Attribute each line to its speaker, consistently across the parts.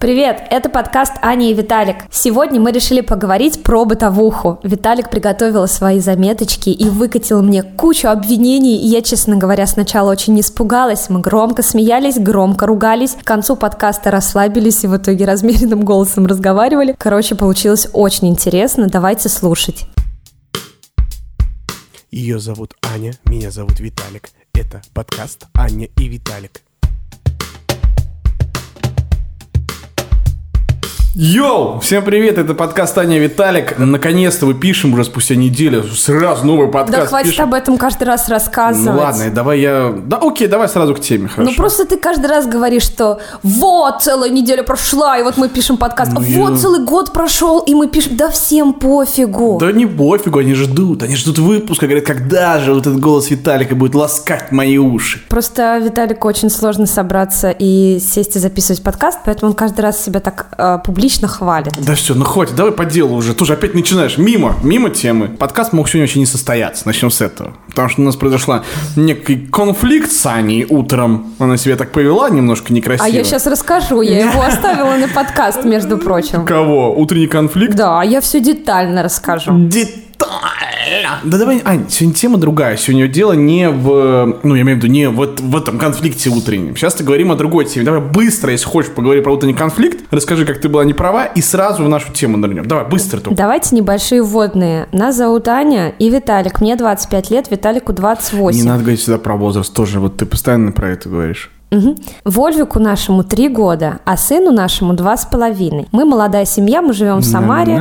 Speaker 1: Привет, это подкаст Аня и Виталик. Сегодня мы решили поговорить про бытовуху. Виталик приготовил свои заметочки и выкатил мне кучу обвинений, и я, честно говоря, сначала очень испугалась. Мы громко смеялись, громко ругались, к концу подкаста расслабились и в итоге размеренным голосом разговаривали. Короче, получилось очень интересно, давайте слушать.
Speaker 2: Ее зовут Аня, меня зовут Виталик. Это подкаст Аня и Виталик. Йоу! Всем привет, это подкаст Таня Виталик. Наконец-то мы пишем уже спустя неделю. Сразу новый подкаст
Speaker 1: Да хватит
Speaker 2: пишем.
Speaker 1: об этом каждый раз рассказывать.
Speaker 2: Ну ладно, давай я... Да окей, давай сразу к теме, хорошо.
Speaker 1: Ну просто ты каждый раз говоришь, что вот целая неделя прошла, и вот мы пишем подкаст.
Speaker 2: Ну,
Speaker 1: вот
Speaker 2: я-
Speaker 1: целый год прошел, и мы пишем. Да всем пофигу.
Speaker 2: Да не пофигу, они ждут. Они ждут выпуска, говорят, когда же вот этот голос Виталика будет ласкать мои уши.
Speaker 1: Просто Виталику очень сложно собраться и сесть и записывать подкаст, поэтому он каждый раз себя так э, публично хвалит.
Speaker 2: Да все, ну хватит, давай по делу уже. Тоже опять начинаешь. Мимо, мимо темы. Подкаст мог сегодня вообще не состояться. Начнем с этого. Потому что у нас произошла некий конфликт с Аней утром. Она себя так повела немножко некрасиво.
Speaker 1: А я сейчас расскажу, я его оставила на подкаст, между прочим.
Speaker 2: Кого? Утренний конфликт?
Speaker 1: Да, я все детально расскажу.
Speaker 2: Детально. Да давай, Ань, сегодня тема другая. Сегодня дело не в... Ну, я имею в виду, не вот в этом конфликте утреннем. Сейчас мы говорим о другой теме. Давай быстро, если хочешь, поговори про утренний конфликт. Расскажи, как ты была не права, и сразу в нашу тему нырнем. Давай, быстро только.
Speaker 1: Давайте небольшие вводные. Нас зовут Аня и Виталик. Мне 25 лет, Виталику 28.
Speaker 2: Не надо говорить всегда про возраст тоже. Вот ты постоянно про это говоришь.
Speaker 1: Мгм. Вольвику нашему три года, а сыну нашему два с половиной. Мы молодая семья, мы живем в Самаре,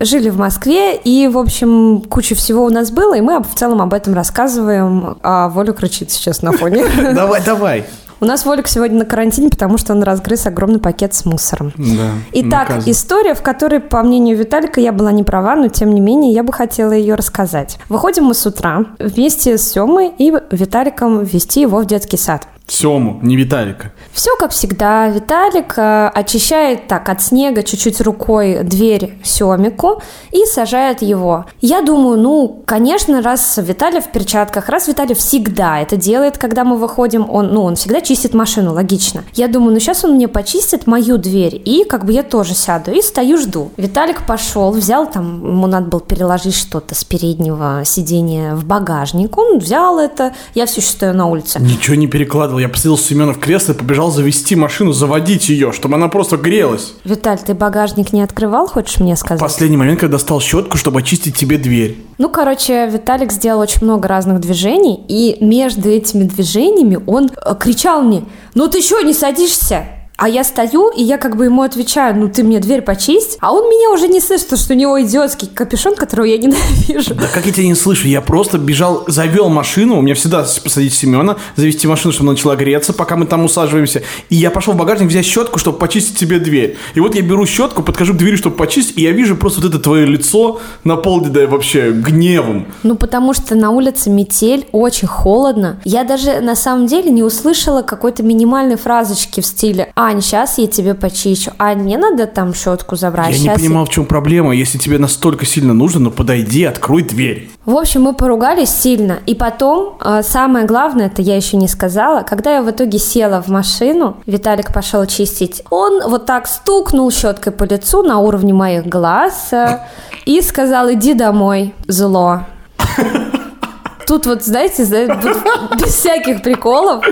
Speaker 1: жили в Москве, и, в общем, куча всего у нас было, и мы в целом об этом рассказываем. А Воля кричит сейчас на фоне.
Speaker 2: Давай, давай.
Speaker 1: У нас Волик сегодня на карантине, потому что он разгрыз огромный пакет с мусором.
Speaker 2: Да.
Speaker 1: Итак,
Speaker 2: наказан.
Speaker 1: история, в которой, по мнению Виталика, я была не права, но тем не менее я бы хотела ее рассказать. Выходим мы с утра вместе с Семой и Виталиком вести его в детский сад.
Speaker 2: Сему, не Виталика.
Speaker 1: Все как всегда. Виталик э, очищает так от снега чуть-чуть рукой дверь Семику и сажает его. Я думаю, ну, конечно, раз Виталий в перчатках, раз Виталий всегда это делает, когда мы выходим, он, ну, он всегда чистит машину, логично. Я думаю, ну, сейчас он мне почистит мою дверь, и как бы я тоже сяду, и стою, жду. Виталик пошел, взял там, ему надо было переложить что-то с переднего сиденья в багажник, он взял это, я все еще стою на улице.
Speaker 2: Ничего не перекладывал. Я посадил Семена в кресло и побежал завести машину, заводить ее, чтобы она просто грелась.
Speaker 1: Виталь, ты багажник не открывал, хочешь мне
Speaker 2: В
Speaker 1: сказать?
Speaker 2: последний момент, когда достал щетку, чтобы очистить тебе дверь.
Speaker 1: Ну, короче, Виталик сделал очень много разных движений, и между этими движениями он э, кричал мне, ну ты что, не садишься? А я стою, и я как бы ему отвечаю, ну ты мне дверь почисть, а он меня уже не слышит, потому что у него идиотский капюшон, которого я ненавижу.
Speaker 2: Да как я тебя не слышу? Я просто бежал, завел машину. У меня всегда посадить Семена, завести машину, чтобы она начала греться, пока мы там усаживаемся. И я пошел в багажник взять щетку, чтобы почистить тебе дверь. И вот я беру щетку, подхожу к двери, чтобы почистить, и я вижу просто вот это твое лицо наполненное вообще гневом.
Speaker 1: Ну, потому что на улице метель, очень холодно. Я даже на самом деле не услышала какой-то минимальной фразочки в стиле «Ань, сейчас я тебе почищу, Ань, мне надо там щетку забрать,
Speaker 2: я не
Speaker 1: щас
Speaker 2: понимал, в чем проблема. Если тебе настолько сильно нужно, ну подойди, открой дверь.
Speaker 1: В общем, мы поругались сильно. И потом, э, самое главное, это я еще не сказала, когда я в итоге села в машину, Виталик пошел чистить, он вот так стукнул щеткой по лицу на уровне моих глаз э, и сказал, иди домой, зло. Тут вот, знаете, без всяких приколов,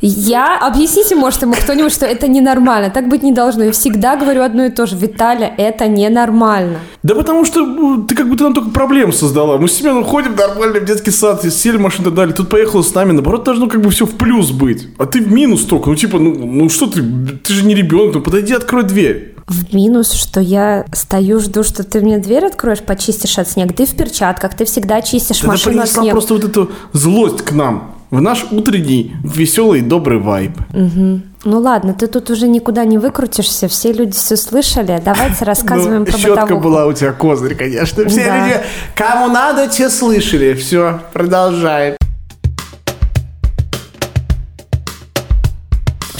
Speaker 1: я... Объясните, может, ему кто-нибудь, что это ненормально. Так быть не должно. Я всегда говорю одно и то же. Виталя, это ненормально.
Speaker 2: Да потому что ну, ты как будто нам только проблем создала. Мы с Семеном ходим нормально в детский сад, сели машину и так далее. Тут поехала с нами. Наоборот, должно как бы все в плюс быть. А ты в минус только. Ну, типа, ну, ну что ты, ты же не ребенок. Ну, подойди, открой дверь.
Speaker 1: В минус, что я стою, жду, что ты мне дверь откроешь, почистишь от снега. Ты в перчатках, ты всегда чистишь
Speaker 2: Ты
Speaker 1: машину от снега.
Speaker 2: просто вот эту злость к нам. В наш утренний веселый добрый вайб.
Speaker 1: Ну ладно, ты тут уже никуда не выкрутишься, все люди все слышали. Давайте рассказываем
Speaker 2: Ну,
Speaker 1: про
Speaker 2: щетка
Speaker 1: бытовуху.
Speaker 2: была у тебя козырь, конечно. Все
Speaker 1: Да.
Speaker 2: люди, кому надо, те слышали. Все, продолжаем.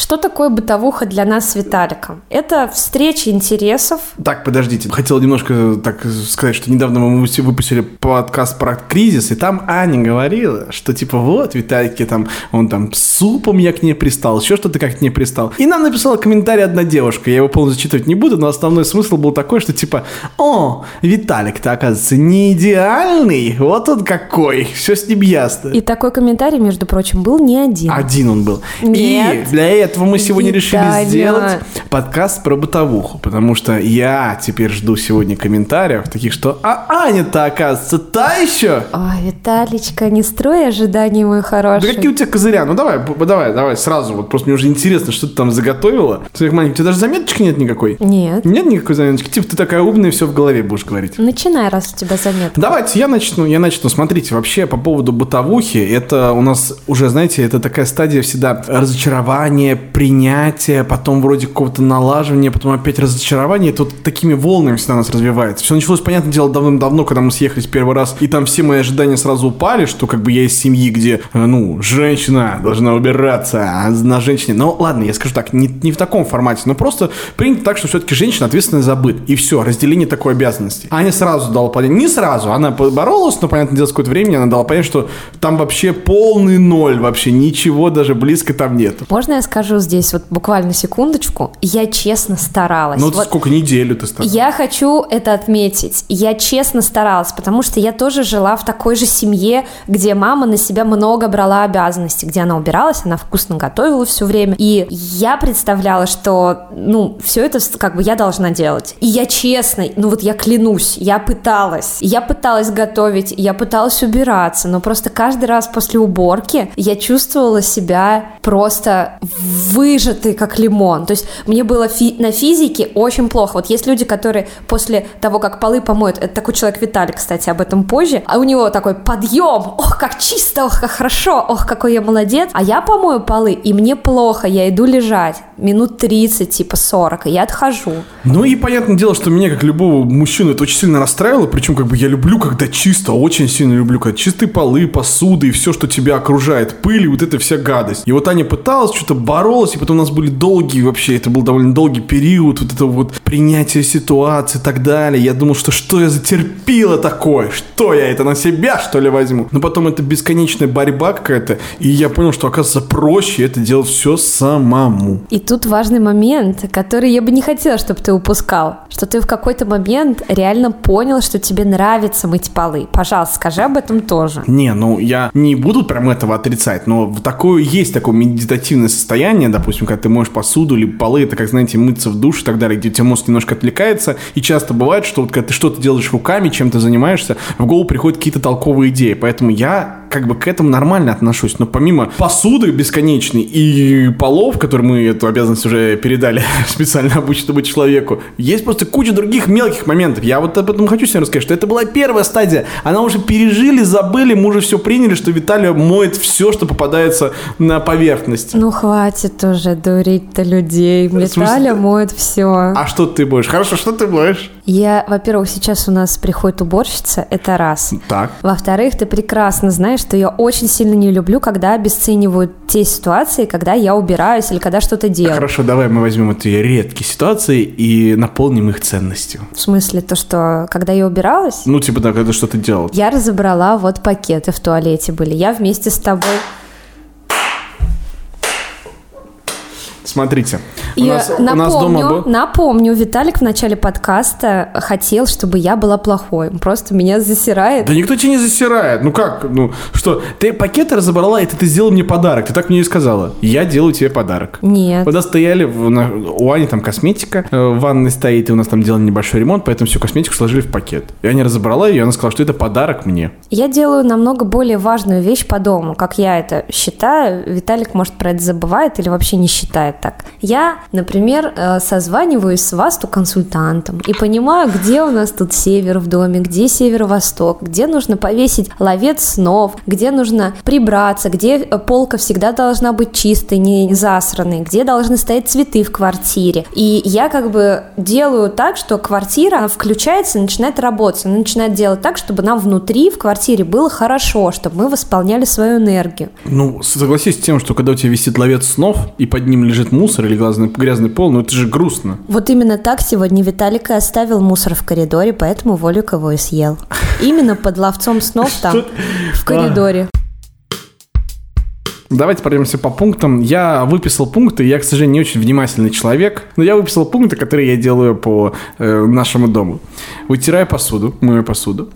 Speaker 1: Что такое бытовуха для нас с Виталиком? Это встреча интересов.
Speaker 2: Так, подождите. Хотел немножко так сказать, что недавно мы выпустили подкаст про кризис, и там Аня говорила, что типа вот, Виталик, там, он там супом я к ней пристал, еще что-то как к ней пристал. И нам написала комментарий одна девушка, я его полностью зачитывать не буду, но основной смысл был такой, что типа, о, Виталик-то, оказывается, не идеальный, вот он какой, все с ним ясно.
Speaker 1: И такой комментарий, между прочим, был не один.
Speaker 2: Один он был.
Speaker 1: Нет.
Speaker 2: И для этого мы сегодня решили сделать подкаст про бытовуху, потому что я теперь жду сегодня комментариев таких, что а Аня-то, оказывается, та еще.
Speaker 1: Ой, Виталичка, не строй ожиданий, мой
Speaker 2: Да
Speaker 1: хороший.
Speaker 2: какие у тебя козыря? Ну давай, давай, давай, сразу. Вот просто мне уже интересно, что ты там заготовила. Ты, маленький, у тебя даже заметочки нет никакой?
Speaker 1: Нет.
Speaker 2: Нет никакой заметочки? Типа ты такая умная, все в голове будешь говорить.
Speaker 1: Начинай, раз у тебя заметка.
Speaker 2: Давайте я начну, я начну. Смотрите, вообще по поводу бытовухи, это у нас уже, знаете, это такая стадия всегда разочарования, принятия, потом вроде какого-то налаживания, потом опять разочарование. Это вот такими волнами всегда нас развивается. Все началось, понятное дело, давным-давно, когда мы съехались первый раз, и там все мои ожидания сразу упали, что как бы я из семьи, где, э, ну, женщина должна убираться, а на женщине. Но ладно, я скажу так, не, не в таком формате, но просто принято так, что все-таки женщина ответственная за быт. И все, разделение такой обязанности. Аня сразу дала понять, не сразу, она боролась, но, понятное дело, какое-то времени она дала понять, что там вообще полный ноль, вообще ничего даже близко там нет.
Speaker 1: Можно я скажу здесь вот буквально секундочку? Я честно старалась.
Speaker 2: Ну, вот сколько неделю ты стал?
Speaker 1: Я хочу это отметить. Я честно старалась, потому что я тоже жила в такой же семье, где мама на себя много брала обязанностей, где она убиралась, она вкусно готовила все время. И я представляла, что, ну, все это как бы я должна делать. И я честно, ну вот я клянусь, я пыталась. Я пыталась готовить, я пыталась убираться, но просто каждый раз после уборки я чувствовала себя просто выжатой, как лимон. То есть мне было фи- на физике очень плохо. Вот есть люди, которые после того, как полы помоют, это такой человек Виталий, кстати, об этом позже, а у него такой подъем, ох, как чисто, ох, как хорошо, ох, какой я молодец. А я помою полы, и мне плохо, я иду лежать минут 30, типа 40, и я отхожу.
Speaker 2: Ну и понятное дело, что меня, как любого мужчину, это очень сильно расстраивало. Причем, как бы я люблю, когда чисто, очень сильно люблю, когда чистые полы, посуды и все, что тебя окружает, пыль и вот эта вся гадость. И вот Аня пыталась, что-то боролась, и потом у нас были долгие вообще, это был довольно долгий период, вот это вот принятие ситуации и так далее. Я думал, что что я затерпила такое, что я это на себя, что ли, возьму. Но потом это бесконечная борьба какая-то, и я понял, что, оказывается, проще это делать все самому.
Speaker 1: И тут важный момент, который я бы не хотела, чтобы ты упускал. Что ты в какой-то момент реально понял, что тебе нравится мыть полы. Пожалуйста, скажи об этом тоже.
Speaker 2: Не, ну я не буду прям этого отрицать, но такое есть такое медитативное состояние, допустим, когда ты моешь посуду или полы, это как, знаете, мыться в душ и так далее, где у тебя мозг немножко отвлекается, и часто бывает, что вот когда ты что-то делаешь руками, чем ты занимаешься, в голову приходят какие-то толковые идеи, поэтому я как бы к этому нормально отношусь, но помимо посуды бесконечной и полов, которые мы эту обязанность уже передали специально обученному человеку, есть просто куча других мелких моментов. Я вот об этом хочу сегодня рассказать, что это была первая стадия. Она уже пережили, забыли, мы уже все приняли, что Виталия моет все, что попадается на поверхность.
Speaker 1: Ну хватит уже дурить-то людей. Виталя моет все.
Speaker 2: А что ты будешь? Хорошо, что ты будешь?
Speaker 1: Я, во-первых, сейчас у нас приходит уборщица, это раз.
Speaker 2: Так.
Speaker 1: Во-вторых, ты прекрасно знаешь, что я очень сильно не люблю, когда обесценивают те ситуации, когда я убираюсь или когда что-то делаю.
Speaker 2: Хорошо, давай мы возьмем эти редкие ситуации и наполним их ценностью.
Speaker 1: В смысле, то, что когда я убиралась,
Speaker 2: Ну, типа, да, когда что-то делал.
Speaker 1: я разобрала вот пакеты в туалете были. Я вместе с тобой.
Speaker 2: Смотрите.
Speaker 1: И
Speaker 2: у нас, у нас
Speaker 1: напомню,
Speaker 2: дома был...
Speaker 1: напомню, Виталик в начале подкаста хотел, чтобы я была плохой. Он просто меня засирает.
Speaker 2: Да никто тебя не засирает. Ну как? Ну что? Ты пакеты разобрала, и ты, ты сделал мне подарок. Ты так мне и сказала. Я делаю тебе подарок.
Speaker 1: Нет.
Speaker 2: Когда стояли, в- на- у Ани там косметика э, в ванной стоит, и у нас там делали небольшой ремонт, поэтому всю косметику сложили в пакет. И Аня разобрала ее, и она сказала, что это подарок мне.
Speaker 1: Я делаю намного более важную вещь по дому, как я это считаю. Виталик, может, про это забывает или вообще не считает так. Я, например, э, созваниваюсь с Васту консультантом и понимаю, где у нас тут север в доме, где северо-восток, где нужно повесить ловец снов, где нужно прибраться, где э, полка всегда должна быть чистой, не засранной, где должны стоять цветы в квартире. И я как бы делаю так, что квартира она включается начинает работать. Она начинает делать так, чтобы нам внутри в квартире было хорошо, чтобы мы восполняли свою энергию.
Speaker 2: Ну, согласись с тем, что когда у тебя висит ловец снов, и под ним лежит мусор или грязный, грязный пол, ну это же грустно.
Speaker 1: Вот именно так сегодня Виталик и оставил мусор в коридоре, поэтому Волик его и съел. Именно под ловцом снов там, в коридоре.
Speaker 2: Давайте пройдемся по пунктам. Я выписал пункты, я, к сожалению, не очень внимательный человек, но я выписал пункты, которые я делаю по э, нашему дому. Вытираю посуду, мою посуду,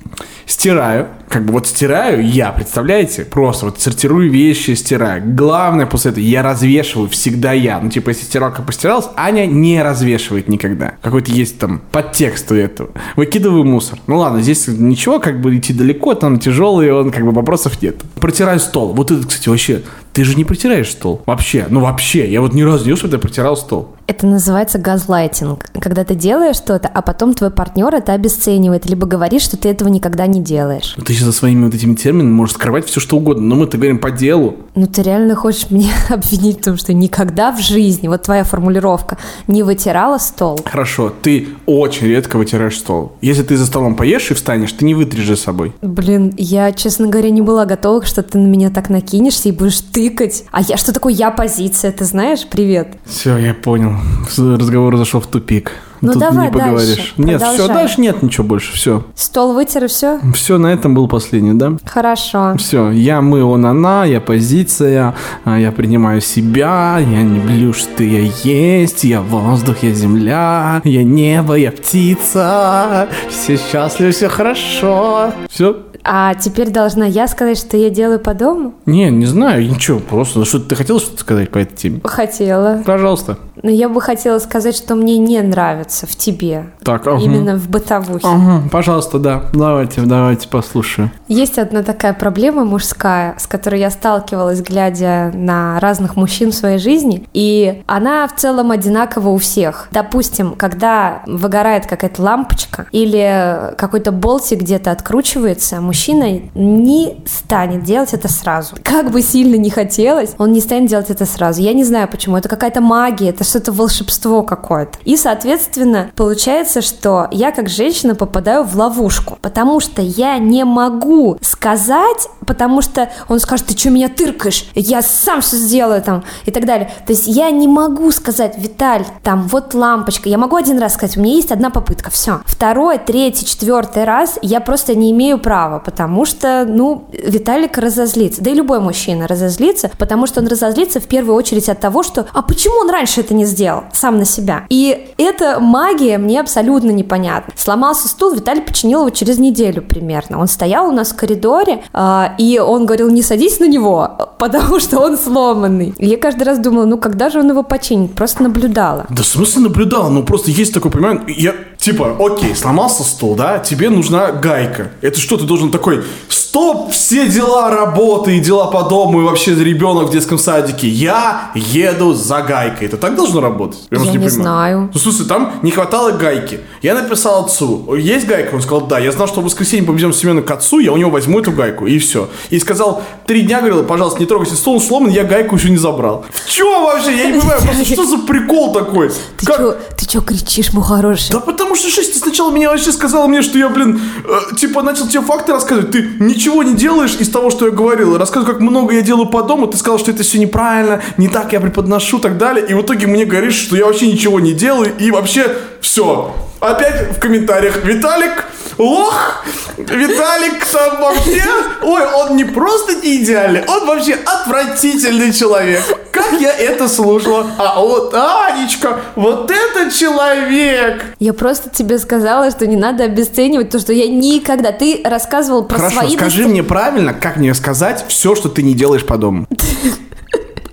Speaker 2: стираю, как бы вот стираю я, представляете? Просто вот сортирую вещи, стираю. Главное после этого, я развешиваю всегда я. Ну, типа, если стиралка постиралась, Аня не развешивает никогда. Какой-то есть там подтекст у этого. Выкидываю мусор. Ну ладно, здесь ничего, как бы идти далеко, там тяжелый, он как бы вопросов нет. Протираю стол. Вот это, кстати, вообще, ты же не протираешь стол. Вообще, ну вообще. Я вот ни разу не услышал, когда протирал стол.
Speaker 1: Это называется газлайтинг. Когда ты делаешь что-то, а потом твой партнер это обесценивает, либо говорит, что ты этого никогда не делаешь.
Speaker 2: Ты сейчас за своими вот этими терминами можешь скрывать все, что угодно, но мы-то говорим по делу.
Speaker 1: Ну ты реально хочешь меня обвинить в том, что никогда в жизни, вот твоя формулировка, не вытирала стол?
Speaker 2: Хорошо, ты очень редко вытираешь стол. Если ты за столом поешь и встанешь, ты не вытрешь за собой.
Speaker 1: Блин, я, честно говоря, не была готова, что ты на меня так накинешься и будешь тыкать. А я что такое я позиция, ты знаешь? Привет.
Speaker 2: Все, я понял. Разговор зашел в тупик.
Speaker 1: Ну
Speaker 2: Тут
Speaker 1: давай
Speaker 2: не поговоришь.
Speaker 1: дальше.
Speaker 2: Нет, все,
Speaker 1: Продолжай.
Speaker 2: дальше нет ничего больше. Все.
Speaker 1: Стол вытер и все?
Speaker 2: Все, на этом был последний, да?
Speaker 1: Хорошо.
Speaker 2: Все, я мы, он, она, я позиция, а, я принимаю себя, я не блю, что я есть, я воздух, я земля, я небо, я птица, все счастливы, все хорошо. Все?
Speaker 1: А теперь должна я сказать, что я делаю по дому?
Speaker 2: Не, не знаю, ничего, просто что ты хотел что-то сказать по этой теме?
Speaker 1: Хотела.
Speaker 2: Пожалуйста.
Speaker 1: Но я бы хотела сказать, что мне не нравится в тебе.
Speaker 2: Так, ага.
Speaker 1: Именно в бытовухе.
Speaker 2: Ага, пожалуйста, да. Давайте, давайте послушаю.
Speaker 1: Есть одна такая проблема мужская, с которой я сталкивалась, глядя на разных мужчин в своей жизни, и она в целом одинакова у всех. Допустим, когда выгорает какая-то лампочка или какой-то болтик где-то откручивается, мужчина не станет делать это сразу. Как бы сильно не хотелось, он не станет делать это сразу. Я не знаю почему. Это какая-то магия, это что-то волшебство какое-то. И, соответственно, получается, что я как женщина попадаю в ловушку, потому что я не могу сказать, потому что он скажет, ты что меня тыркаешь, я сам все сделаю там и так далее. То есть я не могу сказать, Виталь, там вот лампочка, я могу один раз сказать, у меня есть одна попытка, все. Второй, третий, четвертый раз я просто не имею права, потому что, ну, Виталик разозлится, да и любой мужчина разозлится, потому что он разозлится в первую очередь от того, что, а почему он раньше это не сделал, сам на себя? И эта магия мне абсолютно непонятна. Сломался стул, Виталий починил его через неделю примерно. Он стоял у нас в коридоре, а, и он говорил, не садись на него, потому что он сломанный. Я каждый раз думала, ну когда же он его починит? Просто наблюдала.
Speaker 2: Да в смысле наблюдал? Ну просто есть такой, понимаешь, я, типа, окей, сломался стол, да, тебе нужна гайка. Это что, ты должен такой, стоп, все дела работы и дела по дому и вообще ребенок в детском садике, я еду за гайкой. Это так должно работать?
Speaker 1: Я
Speaker 2: просто
Speaker 1: не
Speaker 2: понимаю.
Speaker 1: знаю.
Speaker 2: Ну, слушай, там не хватало гайки. Я написал отцу, есть гайка? Он сказал, да. Я знал, что в воскресенье повезем Семена к отцу, я у него возьму эту гайку, и все. И сказал, три дня, говорил, пожалуйста, не трогайте стол, сломан, я гайку еще не забрал. В чем вообще? Я не понимаю, просто что за прикол такой?
Speaker 1: Ты
Speaker 2: Как-
Speaker 1: чё, ты чё кричишь, мой хороший?
Speaker 2: да потому что жесть, ты сначала меня вообще сказала мне, что я, блин, э, типа начал тебе факты рассказывать. Ты ничего не делаешь из того, что я говорил. Рассказывай, как много я делаю по дому. Ты сказал, что это все неправильно, не так я преподношу и так далее. И в итоге мне говоришь, что я вообще ничего не делаю. И вообще все. Опять в комментариях. Виталик, лох, Виталик там вообще... Ой, он не просто не идеальный, он вообще отвратительный человек. Как я это слушала. А вот Анечка, вот это человек.
Speaker 1: Я просто тебе сказала, что не надо обесценивать то, что я никогда... Ты рассказывал про
Speaker 2: Хорошо,
Speaker 1: свои...
Speaker 2: скажи
Speaker 1: досто-
Speaker 2: мне правильно, как мне сказать все, что ты не делаешь по дому.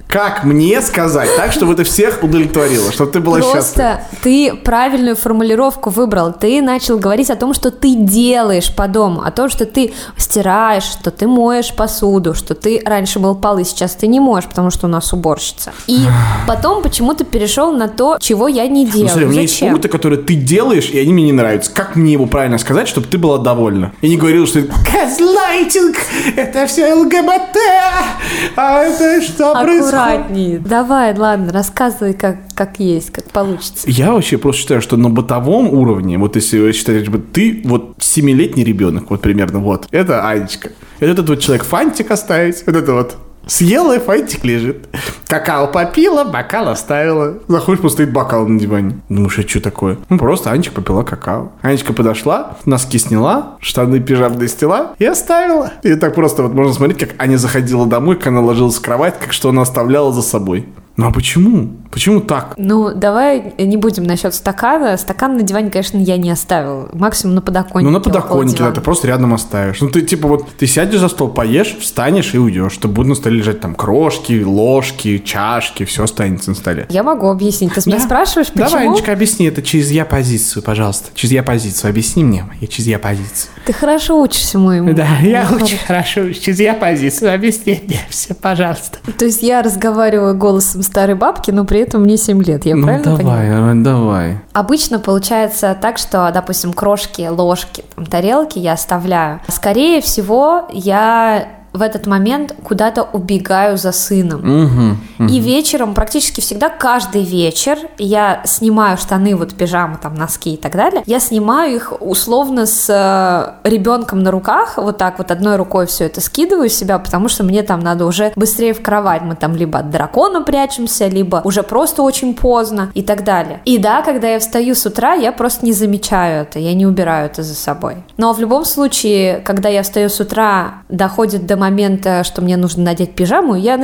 Speaker 2: Как мне сказать так, чтобы это всех удовлетворило, чтобы ты была счастлива?
Speaker 1: Просто ты правильную формулировку выбрал. Ты начал говорить о том, что ты делаешь по дому, о том, что ты стираешь, что ты моешь посуду, что ты раньше мыл полы, сейчас ты не моешь, потому что у нас уборщица. И потом почему-то перешел на то, чего я не
Speaker 2: Ну,
Speaker 1: делаю.
Speaker 2: смотри, у меня есть пункты, которые ты делаешь, и они мне не нравятся. Как мне его правильно сказать, чтобы ты была довольна? И не говорила, что газлайтинг, это все ЛГБТ, а это что происходит?
Speaker 1: Аккуратнее. Давай, ладно, рассказывай, как, как есть, как получится.
Speaker 2: Я вообще просто считаю, что на бытовом уровне, вот если считать, что ты вот семилетний ребенок, вот примерно вот, это Анечка. Это этот вот человек фантик оставить, вот это вот Съела и фантик лежит. Какао попила, бокал оставила. Заходишь, просто стоит бокал на диване. Думаешь, а что такое? Ну, просто Анечка попила какао. Анечка подошла, носки сняла, штаны пижамные стела и оставила. И так просто вот можно смотреть, как Аня заходила домой, как она ложилась в кровать, как что она оставляла за собой. Ну а почему? Почему так?
Speaker 1: Ну, давай не будем насчет стакана. Стакан на диване, конечно, я не оставил. Максимум на подоконнике.
Speaker 2: Ну, на подоконнике, да, ты просто рядом оставишь. Ну, ты типа вот, ты сядешь за стол, поешь, встанешь и уйдешь. Чтобы будут на столе лежать там крошки, ложки, чашки, все останется на столе.
Speaker 1: Я могу объяснить. Ты меня
Speaker 2: Да.
Speaker 1: спрашиваешь, почему?
Speaker 2: Давай, Анечка, объясни это через я позицию, пожалуйста. Через я позицию. Объясни мне, я через я позицию.
Speaker 1: Ты хорошо учишься моему.
Speaker 2: Да, я очень хорошо через я позицию. Объясни мне все, пожалуйста.
Speaker 1: То есть я разговариваю голосом старой бабки, но при этом мне 7 лет. Я
Speaker 2: Ну,
Speaker 1: правильно понимаю?
Speaker 2: давай, давай.
Speaker 1: Обычно получается так, что, допустим, крошки, ложки, там, тарелки я оставляю. Скорее всего, я в этот момент куда-то убегаю за сыном. И вечером, практически всегда, каждый вечер я снимаю штаны, вот пижамы, там, носки и так далее. Я снимаю их условно с э, ребенком на руках, вот так вот одной рукой все это скидываю себя, потому что мне там надо уже быстрее в кровать. Мы там либо от дракона прячемся, либо уже просто очень поздно и так далее. И да, когда я встаю с утра, я просто не замечаю это, я не убираю это за собой. Но в любом случае, когда я встаю с утра, доходит до момента, что мне нужно надеть пижаму, я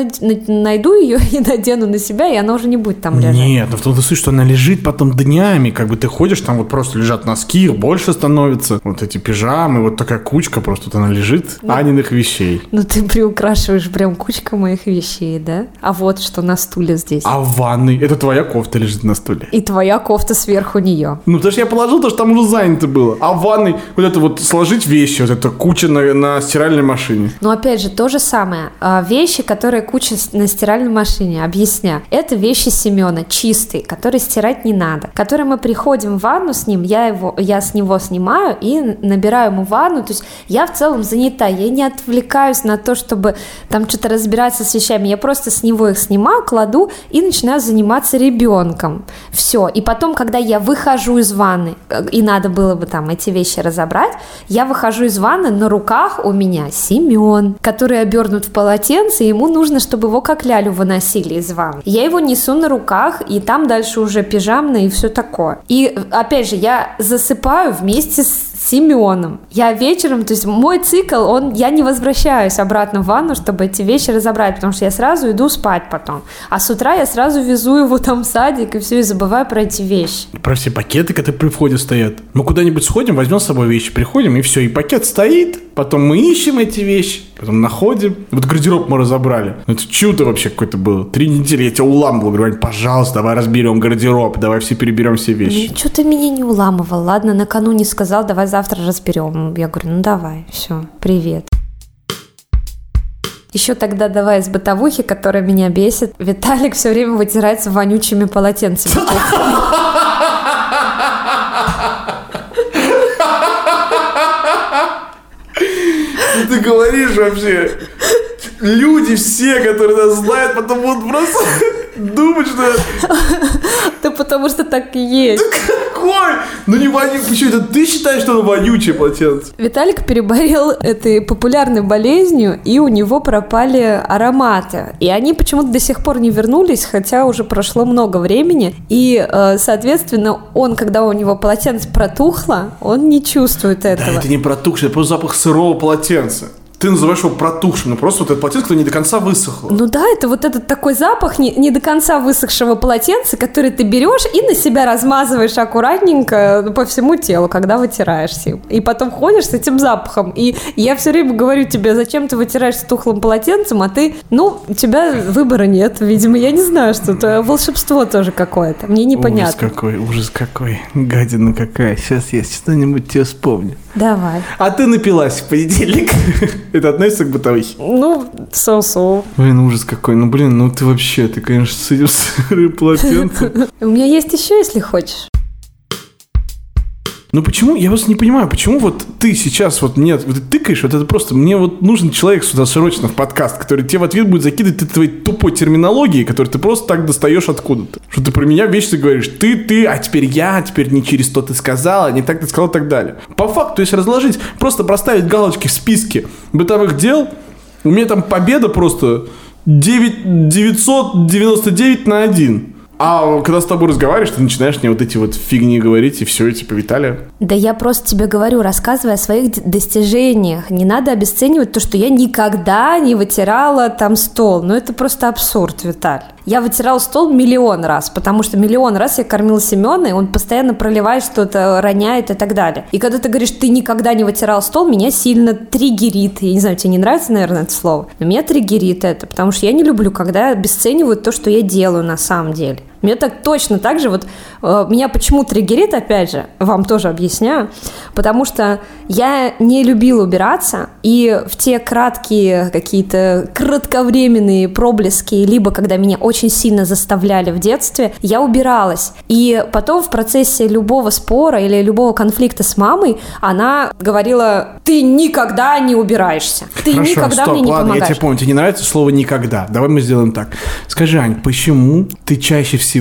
Speaker 1: найду ее и надену на себя, и она уже не будет там лежать.
Speaker 2: Нет, ну в том смысле, что она лежит потом днями, как бы ты ходишь, там вот просто лежат носки, их больше становится, вот эти пижамы, вот такая кучка, просто вот она лежит, Аниных вещей.
Speaker 1: Ну ты приукрашиваешь прям кучка моих вещей, да? А вот что на стуле здесь.
Speaker 2: А в ванной, это твоя кофта лежит на стуле.
Speaker 1: И твоя кофта сверху нее.
Speaker 2: Ну, потому что я положил, потому что там уже занято было. А в ванной вот это вот сложить вещи, вот эта куча на, на стиральной машине.
Speaker 1: Но опять же, то же самое. А, Вещи, которые куча на стиральной машине, объясняю. Это вещи Семена, чистые, которые стирать не надо. Которые мы приходим в ванну с ним, я, его, я с него снимаю и набираю ему ванну. То есть я в целом занята, я не отвлекаюсь на то, чтобы там что-то разбираться с вещами. Я просто с него их снимаю, кладу и начинаю заниматься ребенком. Все. И потом, когда я выхожу из ванны, э, и надо было бы там эти вещи разобрать, я выхожу из ванны, на руках у меня Семен, который обернут в полотенце, ему нужно, чтобы его как лялю выносили из ванны. Я его несу на руках, и там дальше уже пижамное и все такое. И опять же, я засыпаю вместе с Семеном. Я вечером, то есть мой цикл, он, я не возвращаюсь обратно в ванну, чтобы эти вещи разобрать, потому что я сразу иду спать потом. А с утра я сразу везу его там в садик и все, и забываю про эти вещи.
Speaker 2: Про все пакеты, которые при входе стоят. Мы куда-нибудь сходим, возьмем с собой вещи, приходим, и все, и пакет стоит, потом мы ищем эти вещи, потом находим. Вот гардероб мы разобрали. Ну, Это чудо вообще какое-то было. Три недели я тебя уламывал, говорю, «Ань, пожалуйста, давай разберем гардероб, давай все переберем все вещи.
Speaker 1: Ну, что ты меня не уламывал? Ладно, накануне сказал, давай завтра разберем. Я говорю, ну давай, все, привет. Еще тогда давай из бытовухи, которая меня бесит. Виталик все время вытирается вонючими полотенцами.
Speaker 2: Ты говоришь вообще, люди все, которые нас знают, потом будут просто думать, что
Speaker 1: Да потому что так и есть.
Speaker 2: какой? Ну не вонючий, почему это ты считаешь, что оно вонючее полотенце?
Speaker 1: Виталик переболел этой популярной болезнью, и у него пропали ароматы. И они почему-то до сих пор не вернулись, хотя уже прошло много времени. И, э, соответственно, он, когда у него полотенце протухло, он не чувствует
Speaker 2: Да,
Speaker 1: этого.
Speaker 2: это не протухшее, это просто запах сырого полотенца. Ты называешь его протухшим, ну просто вот это полотенце, которое не до конца высохло.
Speaker 1: Ну да, это вот этот такой запах не, не до конца высохшего полотенца, который ты берешь и на себя размазываешь аккуратненько по всему телу, когда вытираешься. И потом ходишь с этим запахом. И я все время говорю тебе, зачем ты вытираешь с тухлым полотенцем, а ты, ну, у тебя выбора нет. Видимо, я не знаю, что это волшебство тоже какое-то. Мне непонятно.
Speaker 2: Ужас какой, ужас какой, гадина какая. Сейчас я что-нибудь тебе вспомню.
Speaker 1: Давай.
Speaker 2: А ты напилась в понедельник. Это относится к бытовухе?
Speaker 1: Ну, соу-соу.
Speaker 2: Блин, ужас какой. Ну, блин, ну ты вообще, ты, конечно, с этим сырым полотенцем.
Speaker 1: У меня есть еще, если хочешь.
Speaker 2: Ну почему, я просто не понимаю, почему вот ты сейчас вот мне вот ты тыкаешь, вот это просто, мне вот нужен человек сюда срочно в подкаст, который тебе в ответ будет закидывать ты твоей тупой терминологией, которую ты просто так достаешь откуда-то. Что ты про меня вечно говоришь, ты, ты, а теперь я, а теперь не через то ты сказала, не так ты сказал и так далее. По факту, если разложить, просто проставить галочки в списке бытовых дел, у меня там победа просто 9, 999 на 1. А когда с тобой разговариваешь, ты начинаешь мне вот эти вот фигни говорить, и все, и типа, Виталия.
Speaker 1: Да я просто тебе говорю, рассказывая о своих достижениях. Не надо обесценивать то, что я никогда не вытирала там стол. Ну, это просто абсурд, Виталь. Я вытирала стол миллион раз, потому что миллион раз я кормила Семена, и он постоянно проливает что-то, роняет и так далее. И когда ты говоришь, ты никогда не вытирал стол, меня сильно триггерит. Я не знаю, тебе не нравится, наверное, это слово, но меня триггерит это, потому что я не люблю, когда обесценивают то, что я делаю на самом деле. Мне так точно так же, вот э, меня почему триггерит, опять же, вам тоже объясняю, потому что я не любила убираться, и в те краткие какие-то кратковременные проблески, либо когда меня очень сильно заставляли в детстве, я убиралась. И потом в процессе любого спора или любого конфликта с мамой она говорила, ты никогда не убираешься, ты
Speaker 2: Хорошо,
Speaker 1: никогда
Speaker 2: стоп,
Speaker 1: мне не
Speaker 2: ладно,
Speaker 1: помогаешь.
Speaker 2: я тебя понял, тебе не нравится слово «никогда». Давай мы сделаем так. Скажи, Ань, почему ты чаще всего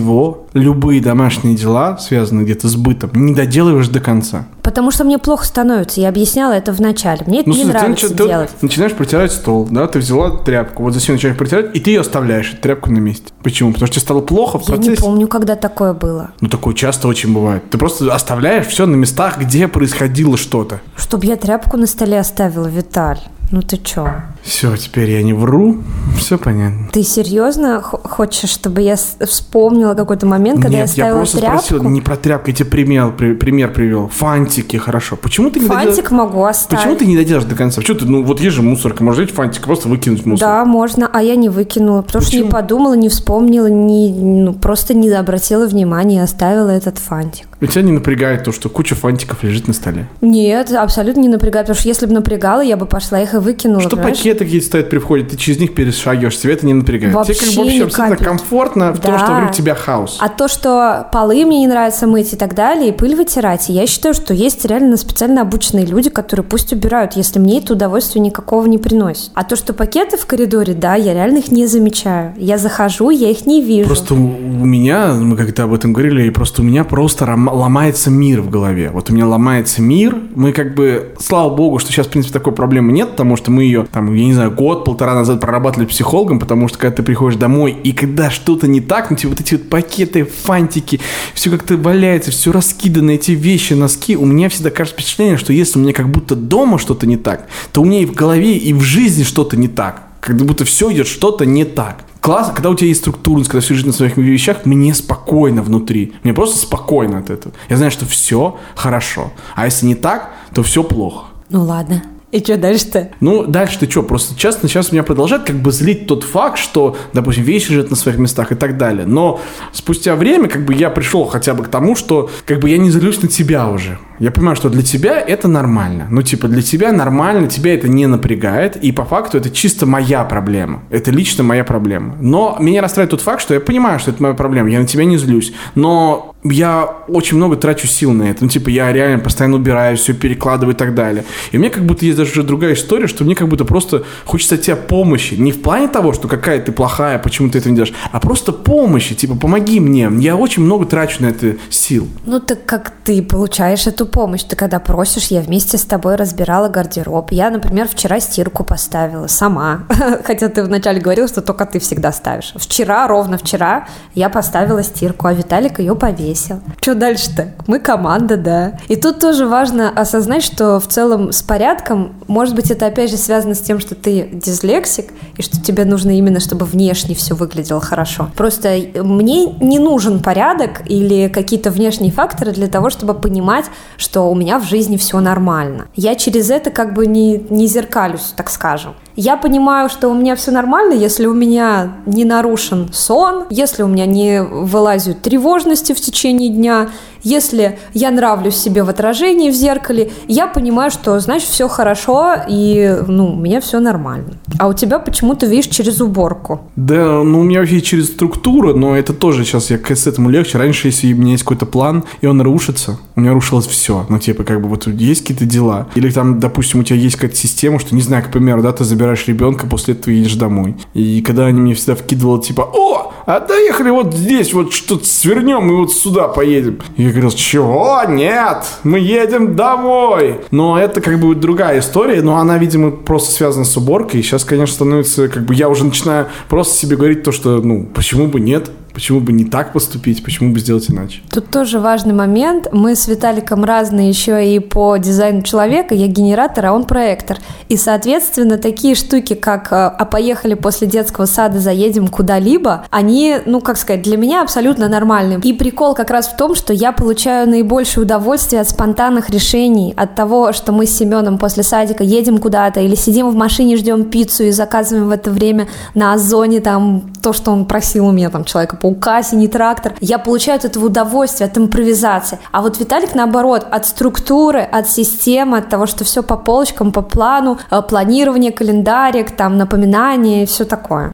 Speaker 2: любые домашние дела, связанные где-то с бытом, не доделываешь до конца?
Speaker 1: Потому что мне плохо становится. Я объясняла это в начале. Мне это не
Speaker 2: Ну, ты,
Speaker 1: нравится
Speaker 2: начи- ты
Speaker 1: делать.
Speaker 2: начинаешь протирать стол, да, ты взяла тряпку, вот затем начинаешь протирать, и ты ее оставляешь, эту тряпку на месте. Почему? Потому что тебе стало плохо в
Speaker 1: Я не помню, когда такое было.
Speaker 2: Ну, такое часто очень бывает. Ты просто оставляешь все на местах, где происходило что-то.
Speaker 1: Чтобы я тряпку на столе оставила, Виталь. Ну ты чё?
Speaker 2: Все, теперь я не вру, все понятно.
Speaker 1: Ты серьезно хочешь, чтобы я вспомнила какой-то момент, когда я
Speaker 2: Нет, я
Speaker 1: оставила
Speaker 2: просто
Speaker 1: тряпку?
Speaker 2: спросил, не про тряпку, я тебе пример, при- пример привел. Фантики, хорошо. Почему ты не
Speaker 1: Фантик
Speaker 2: доделаешь?
Speaker 1: могу оставить.
Speaker 2: Почему ты не доделаешь до конца? Что ты, ну вот есть же мусорка, можно взять фантик, просто выкинуть мусор.
Speaker 1: Да, можно, а я не выкинула, потому что не
Speaker 2: Почему?
Speaker 1: подумала, не вспомнила, не, ну, просто не обратила внимания и оставила этот фантик.
Speaker 2: И тебя не напрягает то, что куча фантиков лежит на столе.
Speaker 1: Нет, абсолютно не напрягает, потому что если бы напрягала, я бы пошла их и выкинула,
Speaker 2: Что
Speaker 1: понимаешь?
Speaker 2: Пакеты какие-то стоят при входе, ты через них перешагиваешь, тебя это не напрягает.
Speaker 1: Вообще
Speaker 2: тебе как бы вообще абсолютно комфортно в том,
Speaker 1: Да.
Speaker 2: что вокруг тебя хаос.
Speaker 1: А то, что полы мне не нравится мыть и так далее, и пыль вытирать, я считаю, что есть реально специально обученные люди, которые пусть убирают, если мне это удовольствие никакого не приносит. А то, что пакеты в коридоре, да, я реально их не замечаю. Я захожу, я их не вижу.
Speaker 2: Просто у меня, мы как-то об этом говорили, и просто у меня просто ломается мир в голове. Вот у меня ломается мир. Мы как бы, слава богу, что сейчас, в принципе, такой проблемы нет, потому что мы ее, там, я не знаю, год-полтора назад прорабатывали психологом, потому что когда ты приходишь домой, и когда что-то не так, ну, типа вот эти вот пакеты, фантики, все как-то валяется, все раскидано, эти вещи, носки, у меня всегда кажется впечатление, что если у меня как будто дома что-то не так, то у меня и в голове, и в жизни что-то не так. Как будто все идет что-то не так. Классно, когда у тебя есть структурность, когда все жизнь на своих вещах, мне спокойно внутри. Мне просто спокойно от этого. Я знаю, что все хорошо. А если не так, то все плохо.
Speaker 1: Ну ладно. И что дальше-то?
Speaker 2: Ну, дальше ты что? Просто часто сейчас меня продолжает как бы злить тот факт, что, допустим, вещи лежат на своих местах и так далее. Но спустя время, как бы я пришел хотя бы к тому, что как бы я не злюсь на тебя уже. Я понимаю, что для тебя это нормально. Ну, типа, для тебя нормально, тебя это не напрягает, и по факту это чисто моя проблема. Это лично моя проблема. Но меня расстраивает тот факт, что я понимаю, что это моя проблема, я на тебя не злюсь. Но я очень много трачу сил на это. Ну, типа, я реально постоянно убираю, все перекладываю и так далее. И меня как будто есть даже уже другая история, что мне как будто просто хочется от тебя помощи. Не в плане того, что какая ты плохая, почему ты это не делаешь, а просто помощи. Типа, помоги мне. Я очень много трачу на это сил.
Speaker 1: Ну так как ты получаешь эту помощь? Ты когда просишь, я вместе с тобой разбирала гардероб. Я, например, вчера стирку поставила сама. Хотя ты вначале говорил, что только ты всегда ставишь. Вчера, ровно вчера, я поставила стирку, а Виталик ее повесил. Что дальше-то? Мы команда, да. И тут тоже важно осознать, что в целом с порядком, может быть, это опять же связано с тем, что ты дислексик, и что тебе нужно именно, чтобы внешне все выглядело хорошо. Просто мне не нужен порядок или какие-то внешние факторы для того, чтобы понимать, что у меня в жизни все нормально. Я через это как бы не, не зеркалюсь, так скажем. Я понимаю, что у меня все нормально, если у меня не нарушен сон, если у меня не вылазят тревожности в течение дня, если я нравлюсь себе в отражении в зеркале, я понимаю, что, значит, все хорошо и, ну, у меня все нормально. А у тебя почему-то, видишь, через уборку.
Speaker 2: Да, ну у меня вообще через структуру, но это тоже сейчас я к- этому легче. Раньше, если у меня есть какой-то план, и он рушится, у меня рушилось все. Ну, типа, как бы вот есть какие-то дела. Или там, допустим, у тебя есть какая-то система, что, не знаю, к примеру, да, ты забираешь ребенка, после этого едешь домой. И когда они мне всегда вкидывали, типа, о, а доехали вот здесь, вот что-то свернем и вот сюда поедем. Я говорил, чего? Нет, мы едем домой. Но это как бы другая история, но она, видимо, просто связана с уборкой. Сейчас, конечно, становится, как бы я уже начинаю просто себе говорить то, что, ну, почему бы нет, Почему бы не так поступить, почему бы сделать иначе?
Speaker 1: Тут тоже важный момент. Мы с Виталиком разные еще и по дизайну человека. Я генератор, а он проектор. И, соответственно, такие штуки, как э, «а поехали после детского сада, заедем куда-либо», они, ну, как сказать, для меня абсолютно нормальны. И прикол как раз в том, что я получаю наибольшее удовольствие от спонтанных решений, от того, что мы с Семеном после садика едем куда-то или сидим в машине, ждем пиццу и заказываем в это время на Озоне там то, что он просил у меня, там, человека паука, синий трактор. Я получаю от этого удовольствие, от импровизации. А вот Виталик, наоборот, от структуры, от системы, от того, что все по полочкам, по плану, э, планирование, календарик, там, напоминания и все такое.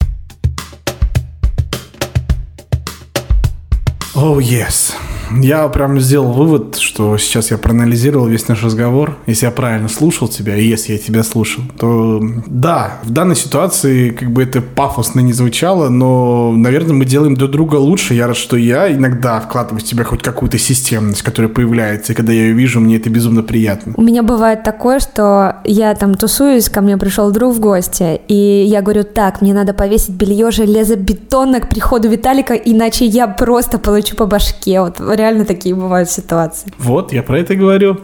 Speaker 2: Oh, yes. Я прям сделал вывод, что сейчас я проанализировал весь наш разговор. Если я правильно слушал тебя, и если я тебя слушал, то да, в данной ситуации как бы это пафосно не звучало, но, наверное, мы делаем друг друга лучше. Я рад, что я иногда вкладываю в тебя хоть какую-то системность, которая появляется, и когда я ее вижу, мне это безумно приятно.
Speaker 1: У меня бывает такое, что я там тусуюсь, ко мне пришел друг в гости, и я говорю, так, мне надо повесить белье железобетонно к приходу Виталика, иначе я просто получу по башке. Вот реально такие бывают ситуации.
Speaker 2: Вот, я про это говорю.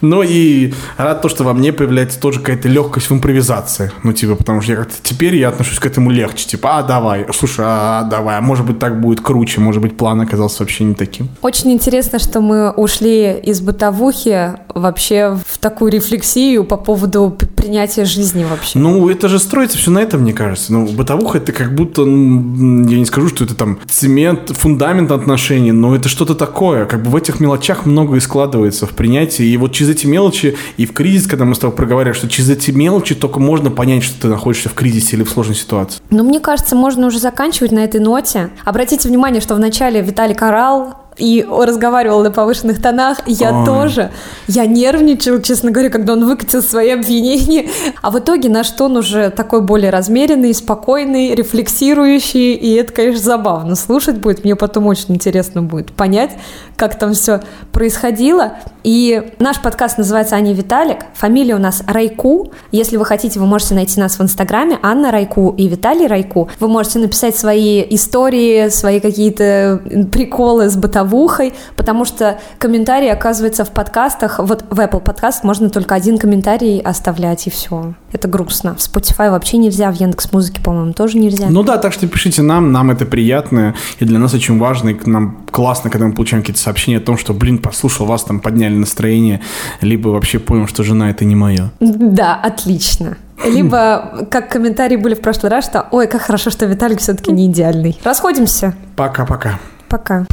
Speaker 2: Ну и рад то, что во мне появляется тоже какая-то легкость в импровизации. Ну, типа, потому что я как-то теперь я отношусь к этому легче. Типа, а, давай, слушай, а, давай, а может быть так будет круче, может быть план оказался вообще не таким.
Speaker 1: Очень интересно, что мы ушли из бытовухи вообще в такую рефлексию по поводу принятия жизни вообще.
Speaker 2: Ну, это же строится все на этом, мне кажется. Ну, бытовуха это как будто, ну, я не скажу, что это там цемент, фундамент отношений, но это что-то такое. Как бы в этих мелочах многое складывается в принятии. И вот через эти мелочи, и в кризис, когда мы с тобой проговаривали, что через эти мелочи только можно понять, что ты находишься в кризисе или в сложной ситуации.
Speaker 1: Ну, мне кажется, можно уже заканчивать на этой ноте. Обратите внимание, что вначале Виталий орал, и разговаривал на повышенных тонах, я Ой. тоже. Я нервничал, честно говоря, когда он выкатил свои обвинения. А в итоге наш тон уже такой более размеренный, спокойный, рефлексирующий, и это, конечно, забавно слушать будет. Мне потом очень интересно будет понять, как там все происходило. И наш подкаст называется «Аня Виталик». Фамилия у нас Райку. Если вы хотите, вы можете найти нас в Инстаграме Анна Райку и Виталий Райку. Вы можете написать свои истории, свои какие-то приколы с бытовухой, потому что комментарии, оказывается, в подкастах, вот в Apple подкаст можно только один комментарий оставлять, и все. Это грустно. В Spotify вообще нельзя, в Яндекс Музыке, по-моему, тоже нельзя.
Speaker 2: Ну да, так что пишите нам, нам это приятно, и для нас очень важно, и нам классно, когда мы получаем какие-то сообщения о том, что, блин, послушал вас, там подняли настроение, либо вообще понял, что жена это не мое.
Speaker 1: Да, отлично. Либо, как комментарии были в прошлый раз, что «Ой, как хорошо, что Виталик все-таки не идеальный». Расходимся.
Speaker 2: Пока-пока.
Speaker 1: Пока.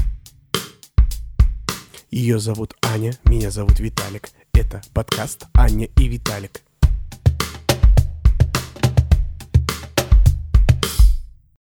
Speaker 3: Ее зовут Аня, меня зовут Виталик. Это подкаст «Аня и Виталик».